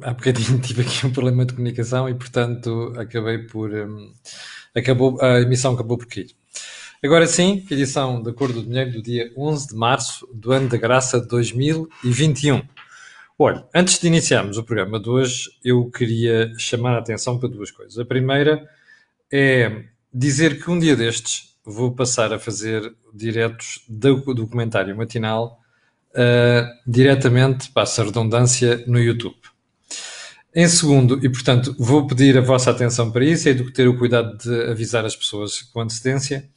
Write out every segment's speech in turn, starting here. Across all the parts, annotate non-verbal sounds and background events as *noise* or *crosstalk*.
há bocadinho *laughs* tive aqui um problema de comunicação e, portanto, acabei por. Um, acabou, a emissão acabou por cair. Agora sim, edição da Cor do Dinheiro do dia 11 de março do ano da graça de 2021. Olha, antes de iniciarmos o programa de hoje, eu queria chamar a atenção para duas coisas. A primeira é dizer que um dia destes vou passar a fazer diretos do documentário matinal uh, diretamente, passa a redundância, no YouTube. Em segundo, e portanto vou pedir a vossa atenção para isso, é do ter o cuidado de avisar as pessoas com antecedência,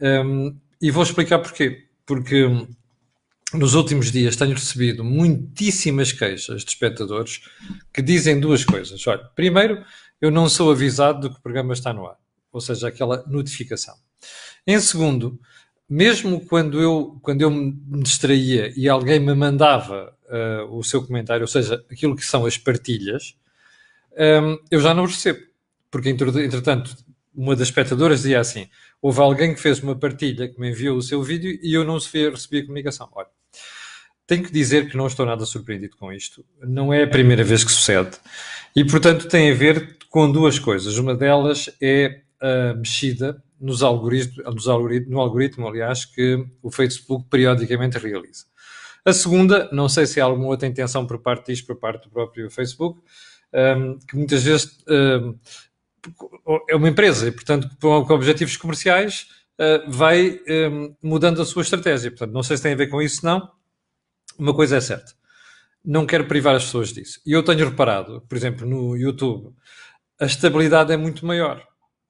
um, e vou explicar porquê. Porque nos últimos dias tenho recebido muitíssimas queixas de espectadores que dizem duas coisas. Olha, primeiro, eu não sou avisado do que o programa está no ar, ou seja, aquela notificação. Em segundo, mesmo quando eu, quando eu me distraía e alguém me mandava uh, o seu comentário, ou seja, aquilo que são as partilhas, um, eu já não recebo. Porque, entretanto, uma das espectadoras dizia assim: houve alguém que fez uma partilha que me enviou o seu vídeo e eu não recebi a comunicação. Olha, tenho que dizer que não estou nada surpreendido com isto. Não é a primeira vez que sucede. E, portanto, tem a ver com duas coisas. Uma delas é a mexida nos algoritmos, nos no algoritmo, aliás, que o Facebook periodicamente realiza. A segunda, não sei se há alguma outra intenção por parte disto, por parte do próprio Facebook, um, que muitas vezes um, é uma empresa e, portanto, com objetivos comerciais, uh, vai um, mudando a sua estratégia. Portanto, não sei se tem a ver com isso, não. Uma coisa é certa. Não quero privar as pessoas disso. E eu tenho reparado, por exemplo, no YouTube, a estabilidade é muito maior.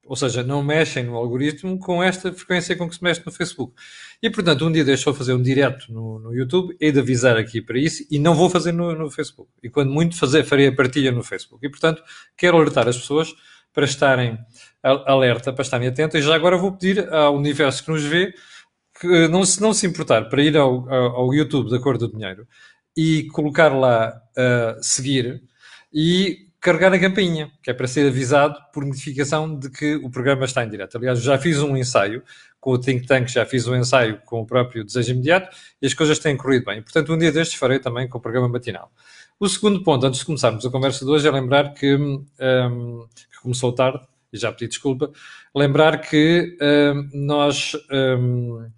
Ou seja, não mexem no algoritmo com esta frequência com que se mexe no Facebook. E, portanto, um dia deixou fazer um direto no, no YouTube, hei de avisar aqui para isso, e não vou fazer no, no, Facebook. E quando muito fazer, farei a partilha no Facebook. E, portanto, quero alertar as pessoas para estarem alerta, para estarem atentas. E já agora vou pedir ao universo que nos vê que não se, não se importar para ir ao, ao YouTube da Cor do Dinheiro e colocar lá uh, seguir e carregar a campainha, que é para ser avisado por notificação de que o programa está em direto. Aliás, já fiz um ensaio com o Think Tank, já fiz um ensaio com o próprio Desejo Imediato e as coisas têm corrido bem. Portanto, um dia destes farei também com o programa matinal. O segundo ponto, antes de começarmos a conversa de hoje, é lembrar que, um, que começou tarde, e já pedi desculpa, lembrar que um, nós, um,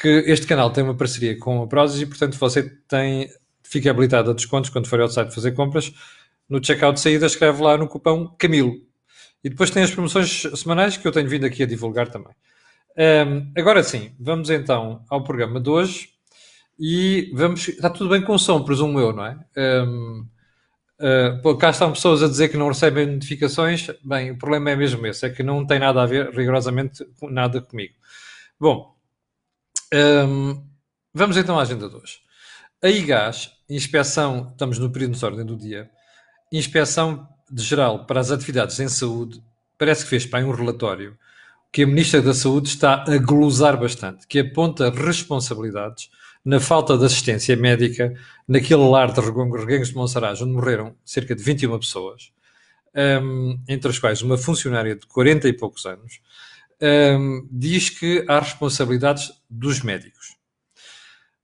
que este canal tem uma parceria com a Prozis e, portanto, você tem, fica habilitado a descontos quando for ao site fazer compras, no checkout de saída escreve lá no cupão Camilo. E depois tem as promoções semanais que eu tenho vindo aqui a divulgar também. Um, agora sim, vamos então ao programa de hoje e vamos. Está tudo bem com o som, presumo eu, não é? Um, uh, ah, cá estão pessoas a dizer que não recebem notificações. Bem, o problema é mesmo esse, é que não tem nada a ver rigorosamente nada comigo. Bom, um, vamos então à agenda de hoje. A IGAS, inspeção, estamos no período de ordem do dia, Inspeção de Geral para as Atividades em Saúde parece que fez para um relatório que a Ministra da Saúde está a glosar bastante, que aponta responsabilidades na falta de assistência médica naquele lar de Reguengos de Monsaraz, onde morreram cerca de 21 pessoas, um, entre as quais uma funcionária de 40 e poucos anos, um, diz que há responsabilidades dos médicos.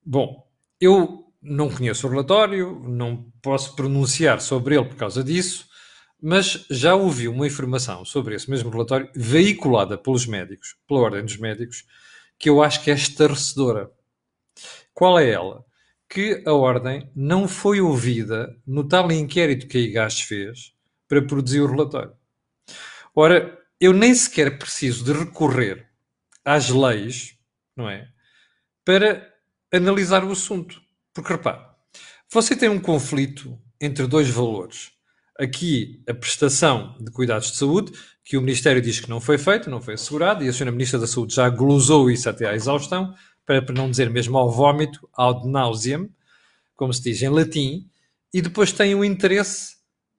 Bom, eu não conheço o relatório, não posso pronunciar sobre ele por causa disso, mas já ouvi uma informação sobre esse mesmo relatório veiculada pelos médicos, pela Ordem dos Médicos, que eu acho que é estarrecedora. Qual é ela? Que a Ordem não foi ouvida no tal inquérito que a IGAS fez para produzir o relatório. Ora, eu nem sequer preciso de recorrer às leis, não é? Para analisar o assunto. Porque repare, você tem um conflito entre dois valores. Aqui, a prestação de cuidados de saúde, que o Ministério diz que não foi feito, não foi assegurado, e a Sra. Ministra da Saúde já glosou isso até à exaustão, para, não dizer mesmo ao vómito, ao nauseam, como se diz em latim, e depois tem o interesse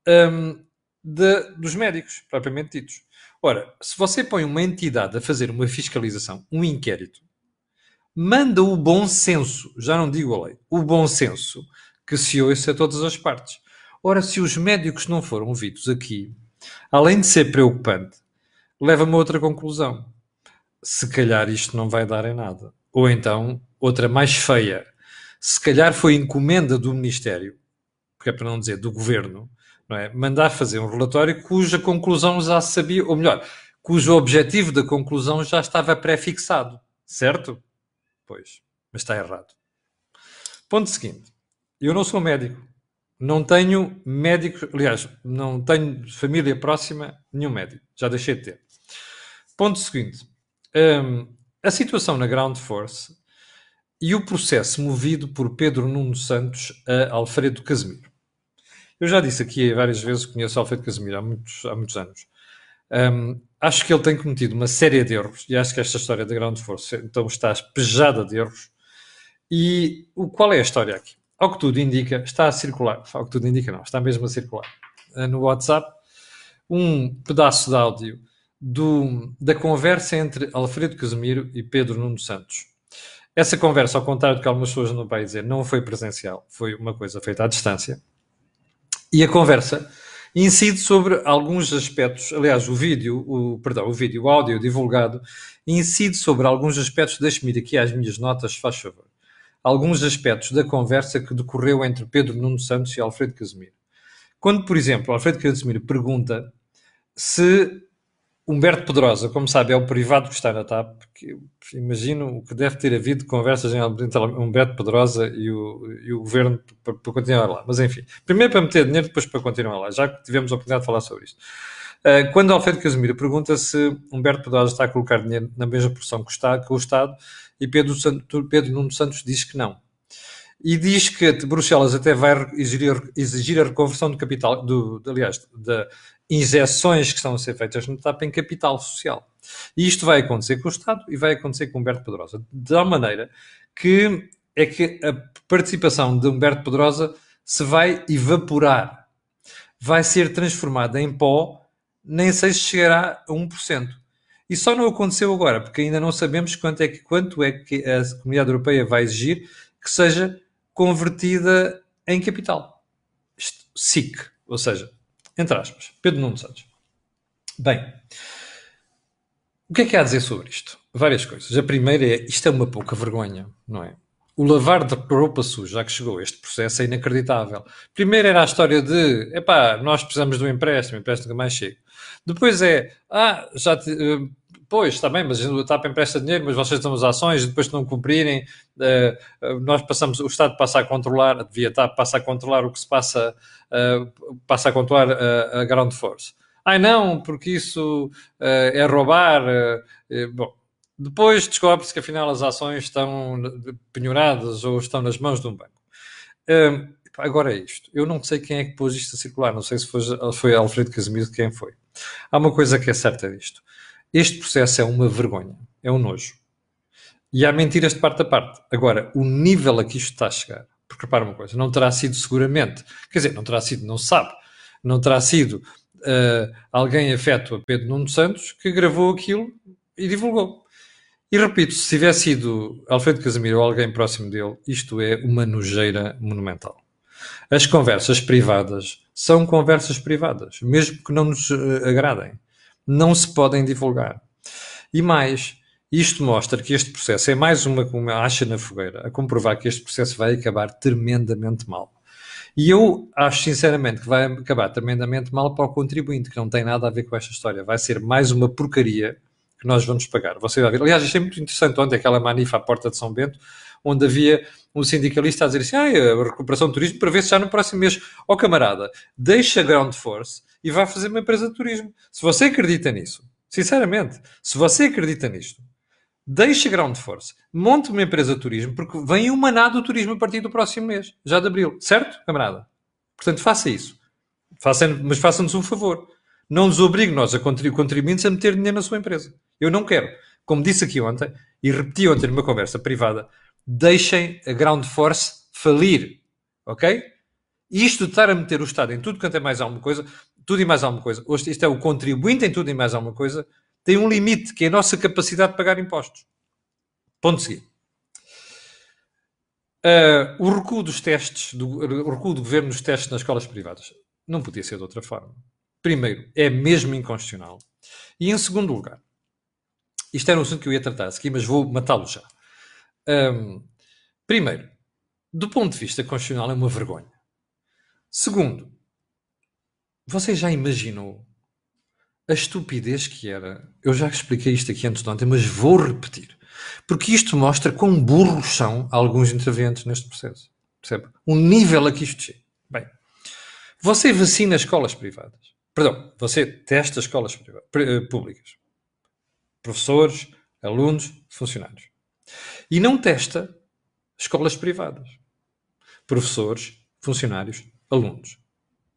um, de, dos médicos, propriamente ditos. Ora, se você põe uma entidade a fazer uma fiscalização, um inquérito, manda o bom senso, já não digo a lei, o bom senso que se ouça a todas as partes. Ora, se os médicos não foram ouvidos aqui, além de ser preocupante, leva-me a outra conclusão. Se calhar isto não vai dar em nada. Ou então, outra mais feia. Se calhar foi encomenda do Ministério porque é para não dizer do governo, não é? mandar fazer um relatório cuja conclusão já sabia, ou melhor, cujo objetivo da conclusão já estava pré-fixado, certo? Pois, mas está errado. Ponto seguinte: eu não sou médico, não tenho médico, aliás, não tenho família próxima, nenhum médico, já deixei de ter. Ponto seguinte: um, a situação na Ground Force e o processo movido por Pedro Nuno Santos a Alfredo Casemiro. Eu já disse aqui várias vezes que conheço Alfredo Casemiro há muitos, há muitos anos. Um, acho que ele tem cometido uma série de erros e acho que esta história da Ground Force então está espejada de erros. E o, qual é a história aqui? Ao que tudo indica, está a circular, ao que tudo indica não, está mesmo a circular eh, no WhatsApp um pedaço de áudio do, da conversa entre Alfredo Casemiro e Pedro Nuno Santos. Essa conversa, ao contrário do que algumas pessoas não vai dizer, não foi presencial, foi uma coisa feita à distância. E a conversa incide sobre alguns aspectos, aliás, o vídeo, o, perdão, o vídeo, o áudio divulgado, incide sobre alguns aspectos, deixe-me ir aqui às minhas notas, faz favor, alguns aspectos da conversa que decorreu entre Pedro Nuno Santos e Alfredo Casemiro. Quando, por exemplo, Alfredo Casemiro pergunta se Humberto Pedrosa, como sabe, é o privado que está na TAP, porque imagino o que deve ter havido conversas entre Humberto Pedrosa e o, e o governo para, para, continuar lá. Mas enfim, primeiro para meter dinheiro, depois para continuar lá, já que tivemos a oportunidade de falar sobre isto. Uh, quando Alfredo Casemiro pergunta se Humberto Pedrosa está a colocar dinheiro na mesma porção que o Estado, que o Estado e Pedro, Santo, Pedro Nuno Santos diz que não. E diz que Bruxelas até vai exigir, exigir a reconversão do capital, do, aliás, da, injeções que estão a ser feitas no TAP em capital social. E isto vai acontecer com o Estado e vai acontecer com Humberto Pedrosa. De tal maneira que é que a participação de Humberto Pedrosa se vai evaporar. Vai ser transformada em pó, nem sei se chegará a 1%. E só não aconteceu agora, porque ainda não sabemos quanto é que, quanto é que a Comunidade Europeia vai exigir que seja convertida em capital. SIC, ou seja, entre aspas, Pedro Nuno Santos. Bem, o que é que há a dizer sobre isto? Várias coisas. A primeira é, isto é uma pouca vergonha, não é? O lavar de roupa suja, já que chegou este processo, é inacreditável. Primeiro era a história de, epá, nós precisamos de um empréstimo, empréstimo que mais chega. Depois é, ah, já te, uh, pois, está bem, mas o TAP empresta dinheiro, mas vocês dão as ações, depois de não cumprirem, uh, nós passamos, o Estado passa a controlar, devia TAP passa a controlar o que se passa, uh, passa a controlar a, ground force. Ai não, porque isso é roubar. bom, depois descobre-se que afinal as ações estão penhoradas ou estão nas mãos de um banco. agora é isto. Eu não sei quem é que pôs isto a circular, não sei se foi, foi Alfredo Casimiro quem foi. Há uma coisa que é certa disto. Este processo é uma vergonha, é um nojo. E há mentiras de parte a parte. Agora, o nível a que isto está a chegar, porque repara uma coisa, não terá sido seguramente, quer dizer, não terá sido, não se sabe, não terá sido uh, alguém afeto a Pedro Nuno Santos que gravou aquilo e divulgou. E repito, se tivesse sido Alfredo Casemiro ou alguém próximo dele, isto é uma nojeira monumental. As conversas privadas são conversas privadas, mesmo que não nos uh, agradem não se podem divulgar. E mais, isto mostra que este processo é mais uma, uma acha na fogueira, a comprovar que este processo vai acabar tremendamente mal. E eu acho sinceramente que vai acabar tremendamente mal para o contribuinte, que não tem nada a ver com esta história. Vai ser mais uma porcaria que nós vamos pagar. Você vai ver. Aliás, achei muito interessante ontem aquela manifa à porta de São Bento, onde havia um sindicalista a dizer assim: ah, a recuperação do turismo para ver se já no próximo mês. Ó oh, camarada, deixa a ground force e vai fazer uma empresa de turismo. Se você acredita nisso, sinceramente, se você acredita nisto, deixe Ground Force, monte uma empresa de turismo, porque vem uma nada do turismo a partir do próximo mês, já de abril, certo, camarada? Portanto, faça isso. Faça, mas faça-nos um favor. Não nos obrigue nós, a contribuintes, a meter dinheiro na sua empresa. Eu não quero. Como disse aqui ontem, e repeti ontem numa conversa privada, deixem a Ground Force falir. Ok? Isto de estar a meter o Estado em tudo quanto é mais alguma coisa, tudo e mais alguma coisa, isto é o contribuinte em tudo e mais alguma coisa, tem um limite, que é a nossa capacidade de pagar impostos. Ponto seguinte. Uh, o recuo dos testes, do, o recuo do governo nos testes nas escolas privadas, não podia ser de outra forma. Primeiro, é mesmo inconstitucional. E em segundo lugar, isto era um assunto que eu ia tratar aqui, mas vou matá-lo já. Um, primeiro, do ponto de vista constitucional, é uma vergonha. Segundo, você já imaginou a estupidez que era? Eu já expliquei isto aqui antes de ontem, mas vou repetir. Porque isto mostra quão burros são alguns intervenientes neste processo. Percebe? O nível a que isto chega. Bem, você vacina escolas privadas. Perdão, você testa escolas eh, públicas. Professores, alunos, funcionários. E não testa escolas privadas. Professores, funcionários, alunos.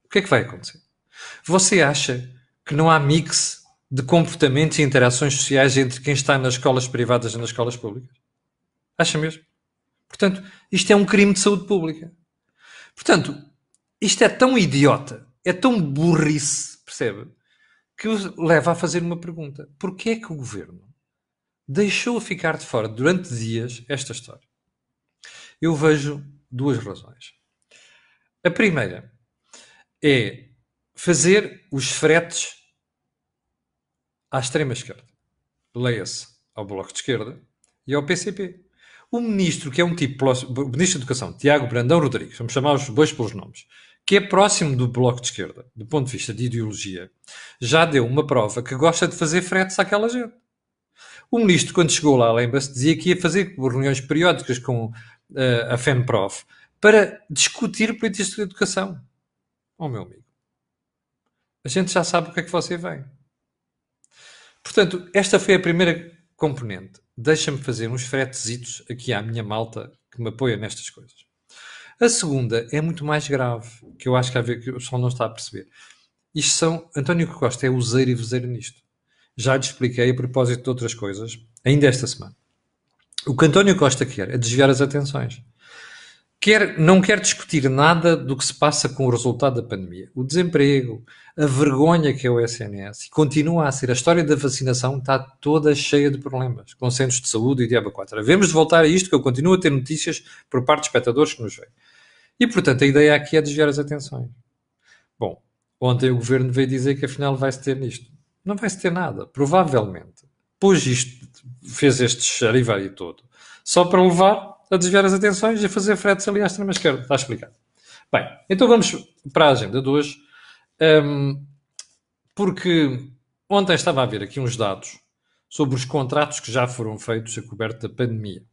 O que é que vai acontecer? Você acha que não há mix de comportamentos e interações sociais entre quem está nas escolas privadas e nas escolas públicas? Acha mesmo? Portanto, isto é um crime de saúde pública. Portanto, isto é tão idiota, é tão burrice, percebe? Que leva a fazer uma pergunta. Porquê é que o governo deixou ficar de fora durante dias esta história? Eu vejo duas razões. A primeira é fazer os fretes à extrema esquerda. Leia-se ao Bloco de Esquerda e ao PCP. O ministro, que é um tipo, o ministro da Educação, Tiago Brandão Rodrigues, vamos chamar os dois pelos nomes, que é próximo do Bloco de Esquerda, do ponto de vista de ideologia, já deu uma prova que gosta de fazer fretes àquela gente. O ministro, quando chegou lá, lembra-se, dizia que ia fazer reuniões periódicas com uh, a FEMPROF para discutir políticas de educação. Oh, meu amigo, a gente já sabe o que é que você vem. Portanto, esta foi a primeira componente. Deixa-me fazer uns fretezitos aqui à minha malta que me apoia nestas coisas. A segunda é muito mais grave, que eu acho que, a ver, que o pessoal não está a perceber. Isto são. António Costa é useiro e vezeiro nisto. Já lhe expliquei a propósito de outras coisas, ainda esta semana. O que António Costa quer é desviar as atenções quer, não quer discutir nada do que se passa com o resultado da pandemia. O desemprego, a vergonha que é o SNS, e continua a ser. A história da vacinação está toda cheia de problemas, com centros de saúde e diabo 4. Devemos voltar a isto, que eu continuo a ter notícias por parte de espectadores que nos veem. E, portanto, a ideia aqui é desviar as atenções. Bom, ontem o governo veio dizer que afinal vai-se ter nisto. Não vai-se ter nada. Provavelmente pôs isto, fez este charivari todo, só para levar a desviar as atenções e a fazer fretes ali à extrema esquerda. Está explicado. Bem, então vamos para a agenda de hoje. Um, porque ontem estava a ver aqui uns dados sobre os contratos que já foram feitos a coberto da pandemia.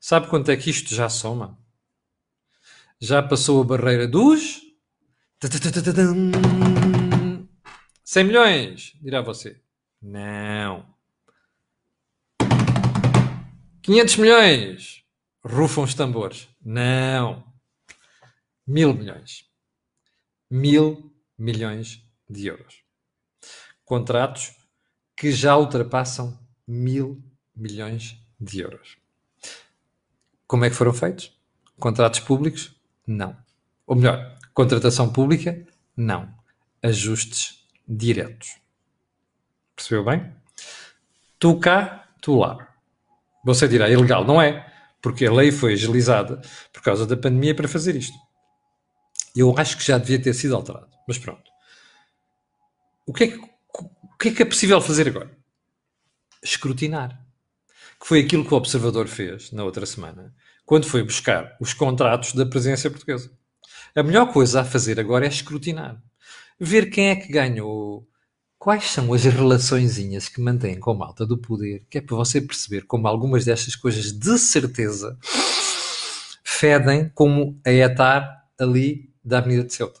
Sabe quanto é que isto já soma? Já passou a barreira dos 100 milhões, dirá você. Não. 500 milhões. Rufam os tambores. Não. Mil milhões. Mil milhões de euros. Contratos que já ultrapassam mil milhões de euros. Como é que foram feitos? Contratos públicos? Não. Ou melhor, contratação pública? Não. Ajustes diretos. Percebeu bem? Tu cá, tu lá. Você dirá, ilegal. Não é porque a lei foi agilizada por causa da pandemia para fazer isto. Eu acho que já devia ter sido alterado, mas pronto. O que é que, o que, é, que é possível fazer agora? Escrutinar. Que foi aquilo que o Observador fez na outra semana, quando foi buscar os contratos da presença portuguesa. A melhor coisa a fazer agora é escrutinar. Ver quem é que ganhou Quais são as relaçõezinhas que mantêm com a malta do poder, que é para você perceber como algumas destas coisas de certeza fedem como a etar ali da Avenida de Ceuta.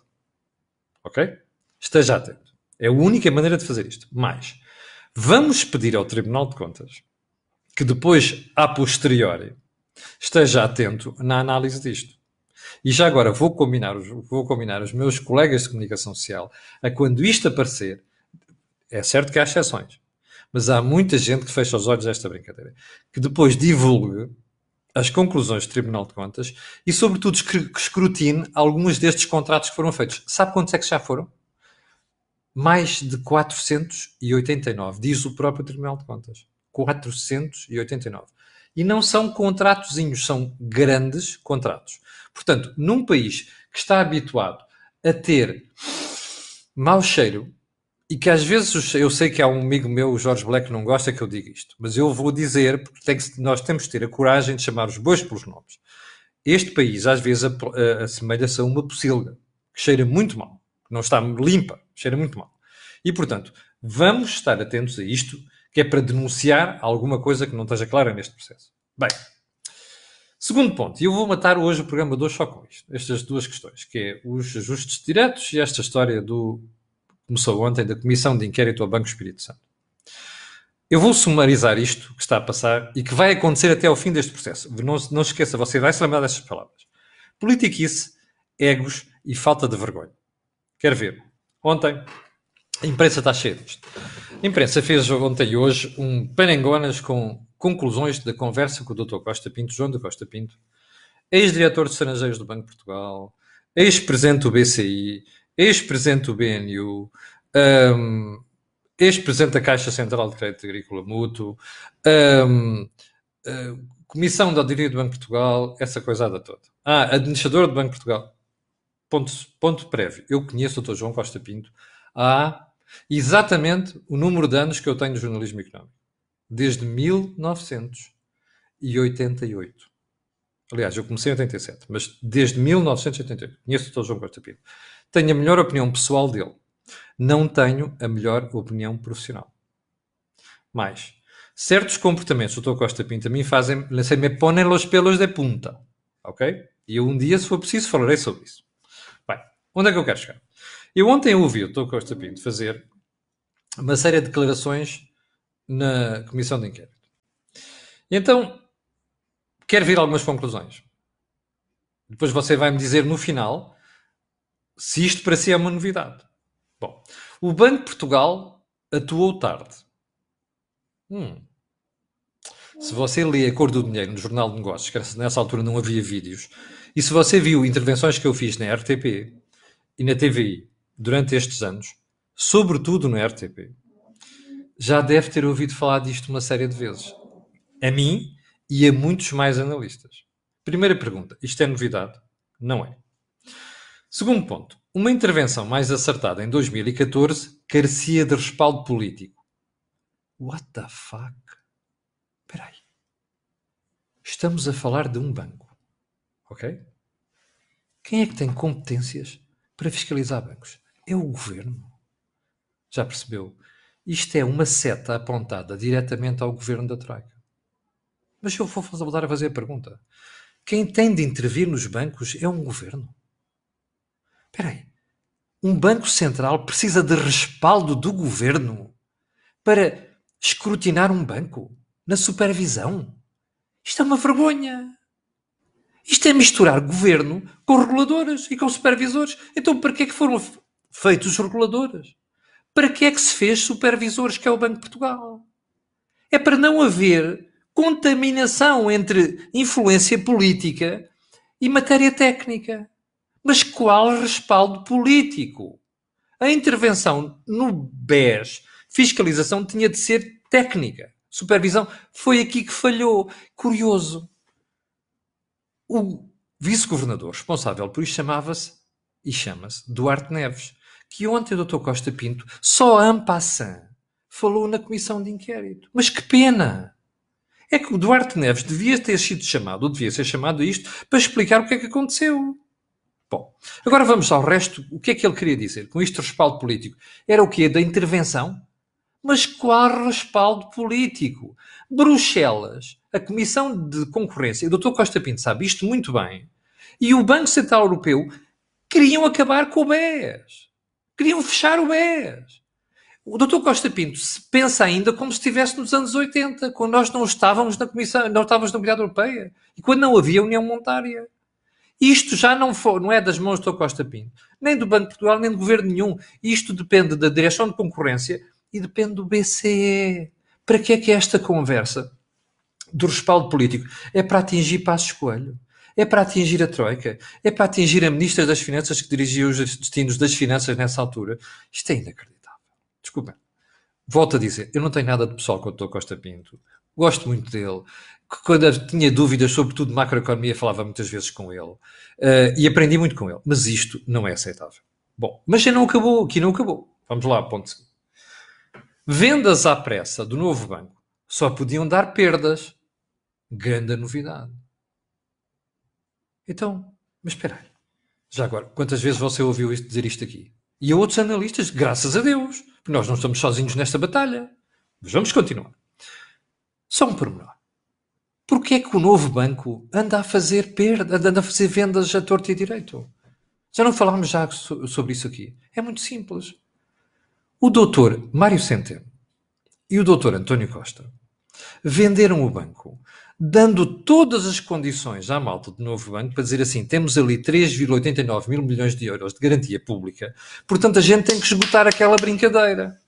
Ok? Esteja atento. É a única maneira de fazer isto. Mas vamos pedir ao Tribunal de Contas que depois, a posteriori, esteja atento na análise disto. E já agora vou combinar, os, vou combinar os meus colegas de comunicação social a quando isto aparecer, é certo que há exceções, mas há muita gente que fecha os olhos a esta brincadeira, que depois divulgue as conclusões do Tribunal de Contas e, sobretudo, escrutine alguns destes contratos que foram feitos. Sabe quantos é que já foram? Mais de 489, diz o próprio Tribunal de Contas. 489. E não são contratozinhos, são grandes contratos. Portanto, num país que está habituado a ter mau cheiro e que às vezes eu sei que há um amigo meu, o Jorge Black, que não gosta que eu diga isto, mas eu vou dizer, porque tem que, nós temos de ter a coragem de chamar os bois pelos nomes. Este país às vezes assemelha-se a uma pocilga. que cheira muito mal, não está limpa, cheira muito mal. E, portanto, vamos estar atentos a isto, que é para denunciar alguma coisa que não esteja clara neste processo. Bem, segundo ponto, e eu vou matar hoje o programa hoje só com isto, estas duas questões, que é os ajustes diretos e esta história do começou ontem da Comissão de Inquérito ao Banco Espírito Santo. Eu vou sumarizar isto que está a passar e que vai acontecer até ao fim deste processo. Não, não se esqueça, você vai se lembrar destas palavras. Politiquice, egos e falta de vergonha. Quer ver? Ontem, a imprensa está cheia disto. A imprensa fez ontem e hoje um parangonas com conclusões da conversa com o Dr. Costa Pinto, João de Costa Pinto, ex-diretor de estrangeiros do Banco de Portugal, ex-presidente do BCI, ex-presidente do BNU, um, ex-presidente da Caixa Central de Crédito Agrícola Mútuo, um, uh, Comissão da Auditoria do Banco de Portugal, essa coisada toda. Ah, administrador do Banco de Portugal. Ponto, ponto prévio. Eu conheço o Dr. João Costa Pinto há exatamente o número de anos que eu tenho de jornalismo económico. Desde 1988. Aliás, eu comecei em 87, mas desde 1988. Conheço o Dr. João Costa Pinto. Tenho a melhor opinião pessoal dele. Não tenho a melhor opinião profissional. Mais, certos comportamentos do Dr. Costa Pinto a mim fazem, se me ponem los pelos de punta. Ok? E eu um dia, se for preciso, falarei sobre isso. Bem, onde é que eu quero chegar? Eu ontem ouvi o Dr. Costa Pinto fazer uma série de declarações na Comissão de Inquérito. E então, quero vir algumas conclusões. Depois você vai me dizer no final se isto para si é uma novidade. Bom, o Banco de Portugal atuou tarde. Hum. Se você lê A Cor do Dinheiro no Jornal de Negócios, que nessa altura não havia vídeos, e se você viu intervenções que eu fiz na RTP e na TVI durante estes anos, sobretudo na RTP, já deve ter ouvido falar disto uma série de vezes. A mim e a muitos mais analistas. Primeira pergunta: isto é novidade? Não é. Segundo ponto: uma intervenção mais acertada em 2014 carecia de respaldo político. What the fuck? Espera aí. Estamos a falar de um banco. Ok? Quem é que tem competências para fiscalizar bancos? É o governo. Já percebeu? Isto é uma seta apontada diretamente ao governo da Troika. Mas eu vou voltar a fazer a pergunta. Quem tem de intervir nos bancos é um governo. Espera aí. Um banco central precisa de respaldo do governo para escrutinar um banco na supervisão. Isto é uma vergonha. Isto é misturar governo com reguladores e com supervisores. Então, para que é que foram feitos os reguladores? Para que é que se fez supervisores, que é o Banco de Portugal? É para não haver contaminação entre influência política e matéria técnica. Mas qual respaldo político? A intervenção no BES, fiscalização, tinha de ser técnica. Supervisão foi aqui que falhou. Curioso. O vice-governador responsável por isto chamava-se e chama-se Duarte Neves, que ontem o Dr. Costa Pinto, só en passant, falou na comissão de inquérito. Mas que pena! É que o Duarte Neves devia ter sido chamado, ou devia ser chamado a isto, para explicar o que é que aconteceu. Bom, agora vamos ao resto. O que é que ele queria dizer com isto respaldo político? Era o quê? Da intervenção? Mas qual respaldo político? Bruxelas, a Comissão de Concorrência, o Dr. Costa Pinto sabe isto muito bem, e o Banco Central Europeu queriam acabar com o BES. Queriam fechar o BES. O Dr. Costa Pinto pensa ainda como se estivesse nos anos 80, quando nós não estávamos na Comissão, não estávamos na Comunidade Europeia e quando não havia União Monetária. Isto já não, for, não é das mãos do Dr. Costa Pinto, nem do Banco de Portugal, nem do governo nenhum. Isto depende da Direção de Concorrência e depende do BCE. Para que é que é esta conversa do respaldo político? É para atingir Passos Coelho? É para atingir a Troika? É para atingir a Ministra das Finanças que dirigia os destinos das finanças nessa altura? Isto é inacreditável. Desculpem. Volto a dizer, eu não tenho nada de pessoal com o Dr. Costa Pinto. Gosto muito dele quando tinha dúvidas sobre tudo de macroeconomia falava muitas vezes com ele uh, e aprendi muito com ele. Mas isto não é aceitável. Bom, mas já não acabou, aqui não acabou. Vamos lá, ponto seguinte. Vendas à pressa do novo banco só podiam dar perdas. Grande novidade. Então, mas espera aí. Já agora, quantas vezes você ouviu isto, dizer isto aqui? E a outros analistas, graças a Deus, porque nós não estamos sozinhos nesta batalha. Mas vamos continuar. Só um pormenor. Porquê é que o novo banco anda a fazer perda, anda a fazer vendas a torto e direito? Já não falámos já sobre isso aqui. É muito simples. O doutor Mário Centeno e o doutor António Costa venderam o banco dando todas as condições à malta do novo banco para dizer assim: temos ali 3,89 mil milhões de euros de garantia pública, portanto a gente tem que esgotar aquela brincadeira.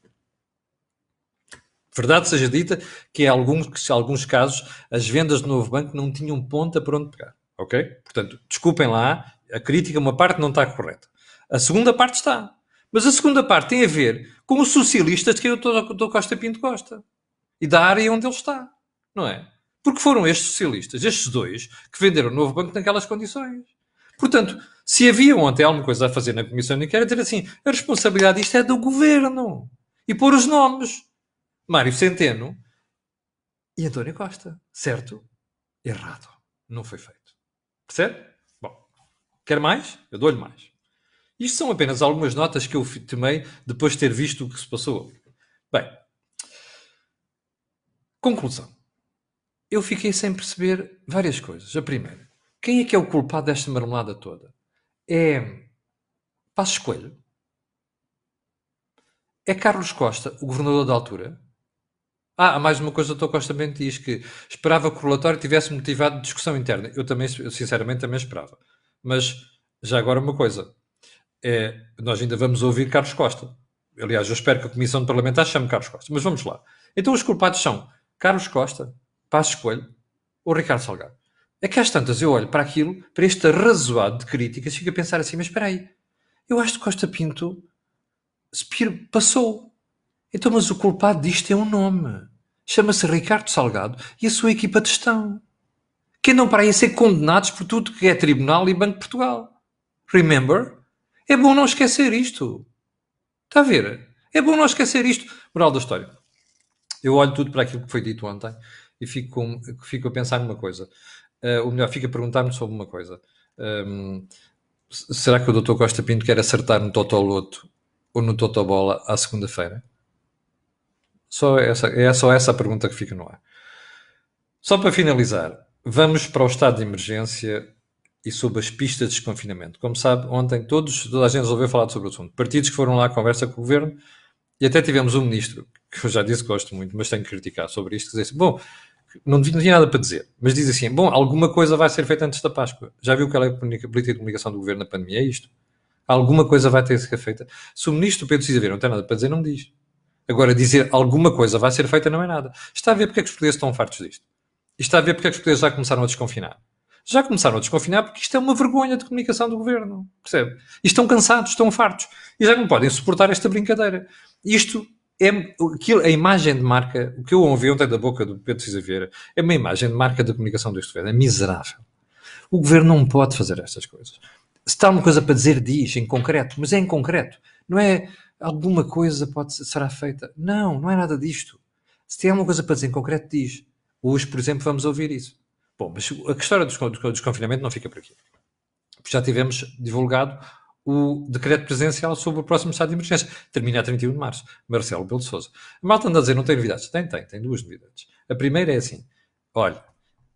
Verdade seja dita que em alguns, alguns casos as vendas do novo banco não tinham ponta para onde pegar. Ok? Portanto, desculpem lá, a crítica, uma parte não está correta. A segunda parte está. Mas a segunda parte tem a ver com os socialistas de quem eu estou Costa Pinto Costa. E da área onde ele está. Não é? Porque foram estes socialistas, estes dois, que venderam o novo banco naquelas condições. Portanto, se havia ontem alguma coisa a fazer na Comissão de Inquérito, dizer assim, a responsabilidade disto é do Governo. E pôr os nomes. Mário Centeno e António Costa. Certo? Errado. Não foi feito. Percebe? Bom, quer mais? Eu dou-lhe mais. Isto são apenas algumas notas que eu tomei depois de ter visto o que se passou. Bem, conclusão eu fiquei sem perceber várias coisas. A primeira, quem é que é o culpado desta marmelada toda? É Passos Coelho? É Carlos Costa, o governador da altura? Ah, mais uma coisa, o Dr. Costa Bento diz que esperava que o relatório tivesse motivado discussão interna. Eu também, eu sinceramente, também esperava. Mas, já agora uma coisa. É, nós ainda vamos ouvir Carlos Costa. Aliás, eu espero que a Comissão Parlamentar chame Carlos Costa. Mas vamos lá. Então os culpados são Carlos Costa, Passo Escolho ou Ricardo Salgado. É que às tantas eu olho para aquilo, para este arrazoado de críticas, e fico a pensar assim, mas espera aí, eu acho que Costa Pinto passou. Então, mas o culpado disto é um nome. Chama-se Ricardo Salgado e a sua equipa de gestão. Que andam para aí a ser condenados por tudo que é Tribunal e Banco de Portugal. Remember? É bom não esquecer isto. Está a ver? É bom não esquecer isto. Moral da história. Eu olho tudo para aquilo que foi dito ontem e fico, fico a pensar numa coisa. Uh, ou melhor, fico a perguntar-me sobre uma coisa. Um, será que o Dr. Costa Pinto quer acertar no Totoloto ou no Totobola à segunda-feira? Só essa, é só essa a pergunta que fica no ar. Só para finalizar, vamos para o estado de emergência e sobre as pistas de desconfinamento. Como sabe, ontem todos, toda a gente resolveu falar sobre o assunto. Partidos que foram lá à conversa com o governo e até tivemos um ministro, que eu já disse que gosto muito, mas tenho que criticar sobre isto, que disse, bom, não tinha nada para dizer, mas diz assim: bom, alguma coisa vai ser feita antes da Páscoa. Já viu qual é a política de comunicação do governo na pandemia? É isto. Alguma coisa vai ter que ser feita. Se o ministro Pedro Cisa não tem nada para dizer, não diz. Agora, dizer alguma coisa vai ser feita não é nada. Está a ver porque é que os portugueses estão fartos disto. E está a ver porque é que os portugueses já começaram a desconfinar. Já começaram a desconfinar porque isto é uma vergonha de comunicação do governo. Percebe? E estão cansados, estão fartos. E já não podem suportar esta brincadeira. Isto é aquilo, a imagem de marca, o que eu ouvi ontem da boca do Pedro Cisa Vieira, é uma imagem de marca da comunicação deste governo. É miserável. O governo não pode fazer estas coisas. Se está uma coisa para dizer, diz em concreto, mas é em concreto. Não é alguma coisa pode será feita. Não, não é nada disto. Se tem alguma coisa para dizer em concreto, diz. Hoje, por exemplo, vamos ouvir isso. Bom, mas a história do desconfinamento não fica por aqui. Já tivemos divulgado o decreto presidencial sobre o próximo estado de emergência. Termina a 31 de março. Marcelo Belo Souza. A malta anda a dizer, não tem novidades. Tem, tem, tem duas novidades. A primeira é assim, olha,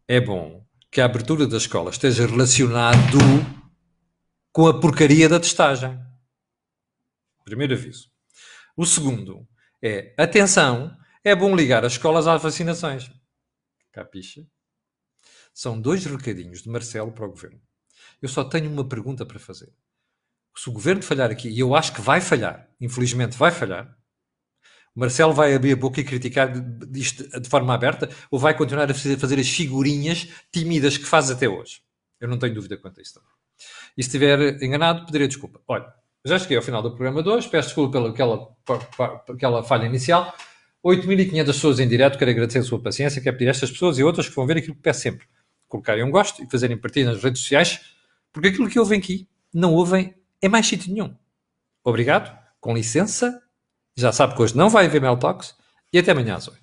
é bom que a abertura da escola esteja relacionado com a porcaria da testagem. Primeiro aviso. O segundo é, atenção, é bom ligar as escolas às vacinações. Capixa? São dois recadinhos de Marcelo para o governo. Eu só tenho uma pergunta para fazer se o governo falhar aqui, e eu acho que vai falhar, infelizmente vai falhar, Marcelo vai abrir a boca e criticar isto de forma aberta ou vai continuar a fazer, as figurinhas tímidas que faz até hoje? Eu não tenho dúvida quanto a isso também. E se estiver enganado, pedirei desculpa. Olha, já cheguei ao final do programa de hoje, peço desculpa pela aquela, aquela falha inicial. 8.500 pessoas em direto, quero agradecer a sua paciência, quero pedir a estas pessoas e outras que vão ver aquilo que peço sempre. Colocarem um gosto e fazerem partilha nas redes sociais, porque aquilo que ouvem aqui não ouvem é mais sítio nenhum. Obrigado, com licença. Já sabe que hoje não vai haver Talks e até amanhã às 8.